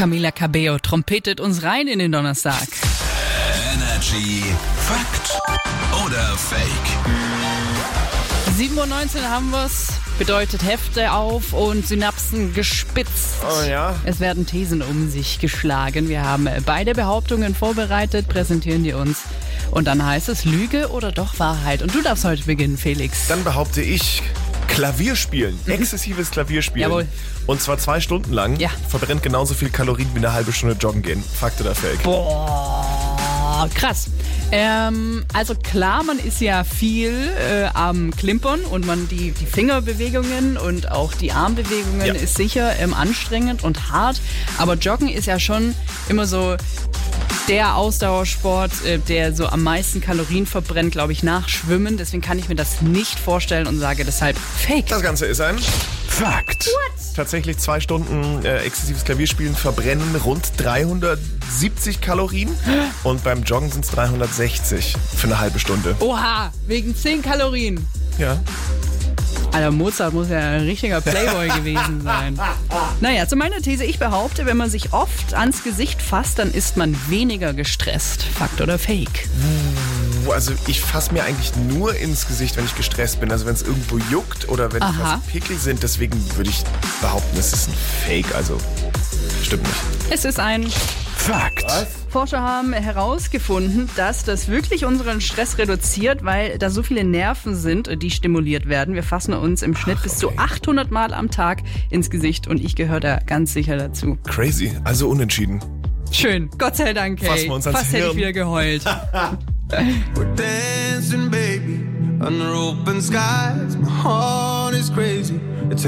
Camila Cabello trompetet uns rein in den Donnerstag. Energy Fakt oder Fake? 7.19 Uhr haben wir's. Bedeutet Hefte auf und Synapsen gespitzt. Oh ja. Es werden Thesen um sich geschlagen. Wir haben beide Behauptungen vorbereitet, präsentieren die uns. Und dann heißt es Lüge oder doch Wahrheit. Und du darfst heute beginnen, Felix. Dann behaupte ich, Klavierspielen, exzessives Klavierspielen. Jawohl. Und zwar zwei Stunden lang. Ja. Verbrennt genauso viel Kalorien wie eine halbe Stunde joggen gehen. Fakt oder Fake? Boah, krass. Ähm, also klar, man ist ja viel äh, am Klimpern und man die, die Fingerbewegungen und auch die Armbewegungen Ja. ist sicher ähm, anstrengend und hart. Aber Joggen ist ja schon immer so der Ausdauersport, äh, der so am meisten Kalorien verbrennt, glaube ich, nach Schwimmen. Deswegen kann ich mir das nicht vorstellen und sage deshalb Fake. Das Ganze ist ein Fakt. tatsächlich zwei Stunden äh, exzessives Klavierspielen verbrennen rund 370 Kalorien und beim Joggen sind es 360 für eine halbe Stunde. Oha, wegen 10 Kalorien. Ja. Alter, Mozart muss ja ein richtiger Playboy gewesen sein. Naja, zu meiner These, ich behaupte, wenn man sich oft ans Gesicht fasst, dann ist man weniger gestresst. Fakt oder Fake? Also ich fasse mir eigentlich nur ins Gesicht, wenn ich gestresst bin. Also wenn es irgendwo juckt oder wenn Aha. was Pickel sind. Deswegen würde ich behaupten, es ist ein Fake. Also stimmt nicht. Es ist ein... Fakt. Forscher haben herausgefunden, dass das wirklich unseren Stress reduziert, weil da so viele Nerven sind, die stimuliert werden. Wir fassen uns im Schnitt bis zu 800 Mal am Tag ins Gesicht und ich gehöre da ganz sicher dazu. Crazy. Also unentschieden. Schön, Gott sei Dank, hey. Fassen wir uns ans Fast hätte ich Hirn. wieder geheult. We're dancing, baby, under open skies. My heart is crazy. It's